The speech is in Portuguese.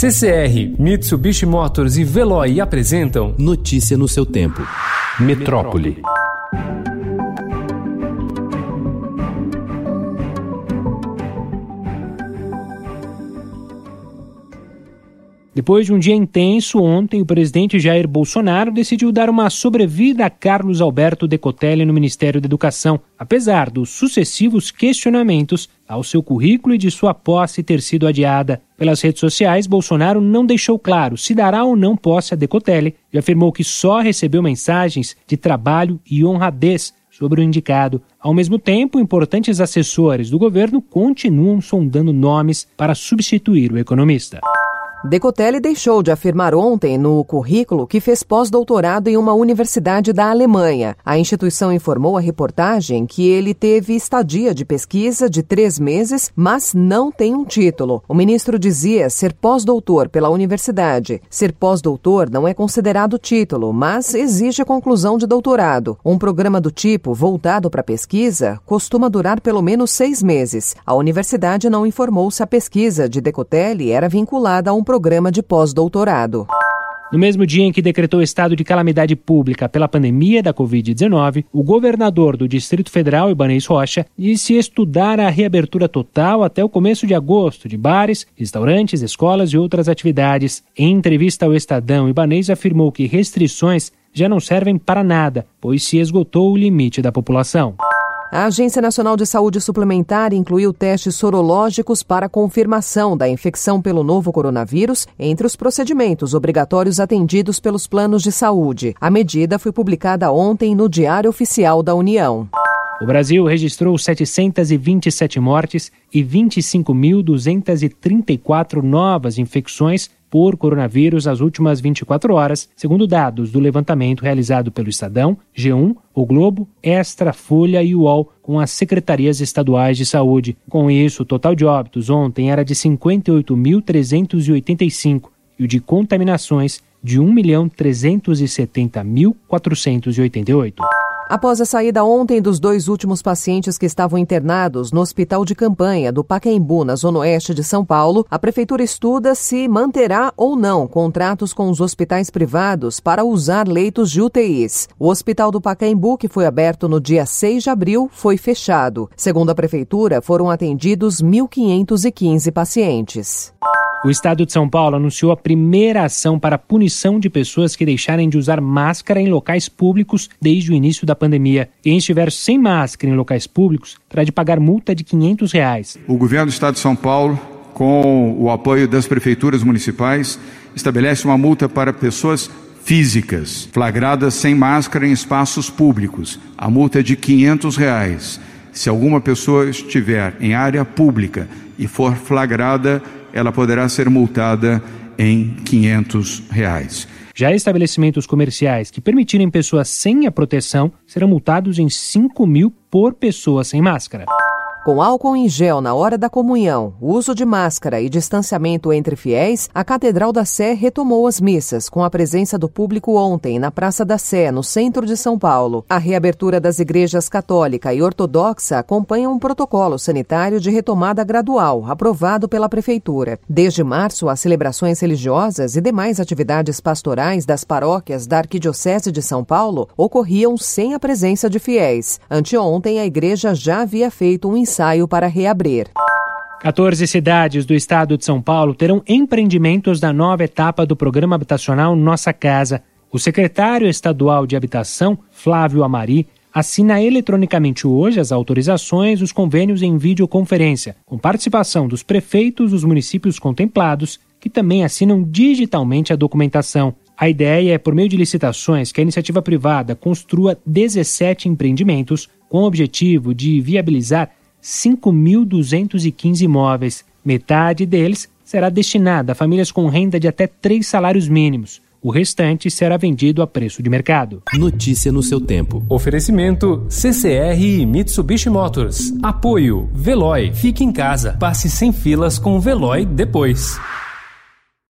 CCR, Mitsubishi Motors e Veloy apresentam Notícia no seu tempo. Metrópole. Depois de um dia intenso, ontem o presidente Jair Bolsonaro decidiu dar uma sobrevida a Carlos Alberto Decotelli no Ministério da Educação, apesar dos sucessivos questionamentos ao seu currículo e de sua posse ter sido adiada. Pelas redes sociais, Bolsonaro não deixou claro se dará ou não posse a Decotelli e afirmou que só recebeu mensagens de trabalho e honradez sobre o indicado. Ao mesmo tempo, importantes assessores do governo continuam sondando nomes para substituir o economista. Decotelli deixou de afirmar ontem no currículo que fez pós-doutorado em uma universidade da Alemanha. A instituição informou à reportagem que ele teve estadia de pesquisa de três meses, mas não tem um título. O ministro dizia ser pós-doutor pela universidade. Ser pós-doutor não é considerado título, mas exige conclusão de doutorado. Um programa do tipo, voltado para pesquisa, costuma durar pelo menos seis meses. A universidade não informou se a pesquisa de Decotelli era vinculada a um programa de pós-doutorado. No mesmo dia em que decretou estado de calamidade pública pela pandemia da Covid-19, o governador do Distrito Federal, Ibanez Rocha, disse estudar a reabertura total até o começo de agosto de bares, restaurantes, escolas e outras atividades. Em entrevista ao Estadão, Ibanez afirmou que restrições já não servem para nada, pois se esgotou o limite da população. A Agência Nacional de Saúde Suplementar incluiu testes sorológicos para confirmação da infecção pelo novo coronavírus entre os procedimentos obrigatórios atendidos pelos planos de saúde. A medida foi publicada ontem no Diário Oficial da União. O Brasil registrou 727 mortes e 25.234 novas infecções por coronavírus nas últimas 24 horas, segundo dados do levantamento realizado pelo Estadão, G1, O Globo, Extra, Folha e UOL, com as secretarias estaduais de saúde. Com isso, o total de óbitos ontem era de 58.385 e o de contaminações de 1.370.488. Após a saída ontem dos dois últimos pacientes que estavam internados no hospital de campanha do Pacaembu, na zona oeste de São Paulo, a prefeitura estuda se manterá ou não contratos com os hospitais privados para usar leitos de UTIs. O hospital do Pacaembu, que foi aberto no dia 6 de abril, foi fechado. Segundo a prefeitura, foram atendidos 1.515 pacientes. O estado de São Paulo anunciou a primeira ação para punição de pessoas que deixarem de usar máscara em locais públicos desde o início da pandemia. Quem estiver sem máscara em locais públicos terá de pagar multa de 500 reais. O governo do estado de São Paulo, com o apoio das prefeituras municipais, estabelece uma multa para pessoas físicas flagradas sem máscara em espaços públicos. A multa é de 500 reais. Se alguma pessoa estiver em área pública e for flagrada ela poderá ser multada em 500 reais. Já estabelecimentos comerciais que permitirem pessoas sem a proteção serão multados em 5 mil por pessoa sem máscara. Com álcool em gel na hora da comunhão, uso de máscara e distanciamento entre fiéis, a Catedral da Sé retomou as missas, com a presença do público ontem na Praça da Sé, no centro de São Paulo. A reabertura das igrejas católica e ortodoxa acompanha um protocolo sanitário de retomada gradual, aprovado pela Prefeitura. Desde março, as celebrações religiosas e demais atividades pastorais das paróquias da Arquidiocese de São Paulo ocorriam sem a presença de fiéis. Anteontem, a igreja já havia feito um ensaio ensaio para reabrir. 14 cidades do estado de São Paulo terão empreendimentos da nova etapa do programa habitacional Nossa Casa. O secretário estadual de Habitação, Flávio Amari, assina eletronicamente hoje as autorizações dos convênios em videoconferência, com participação dos prefeitos dos municípios contemplados, que também assinam digitalmente a documentação. A ideia é, por meio de licitações, que a iniciativa privada construa 17 empreendimentos com o objetivo de viabilizar 5.215 imóveis. Metade deles será destinada a famílias com renda de até três salários mínimos. O restante será vendido a preço de mercado. Notícia no seu tempo. Oferecimento CCR e Mitsubishi Motors. Apoio Veloy. Fique em casa. Passe sem filas com o Veloy depois.